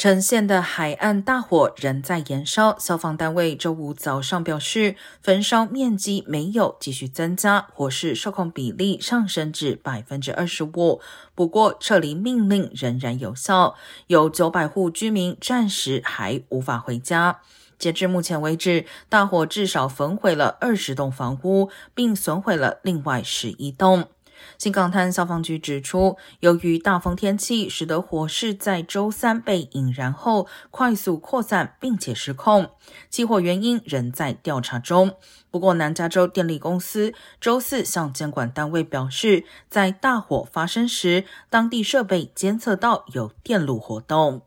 呈现的海岸大火仍在燃烧，消防单位周五早上表示，焚烧面积没有继续增加，火势受控比例上升至百分之二十五。不过，撤离命令仍然有效，有九百户居民暂时还无法回家。截至目前为止，大火至少焚毁了二十栋房屋，并损毁了另外十一栋。新港滩消防局指出，由于大风天气，使得火势在周三被引燃后快速扩散，并且失控。起火原因仍在调查中。不过，南加州电力公司周四向监管单位表示，在大火发生时，当地设备监测到有电路活动。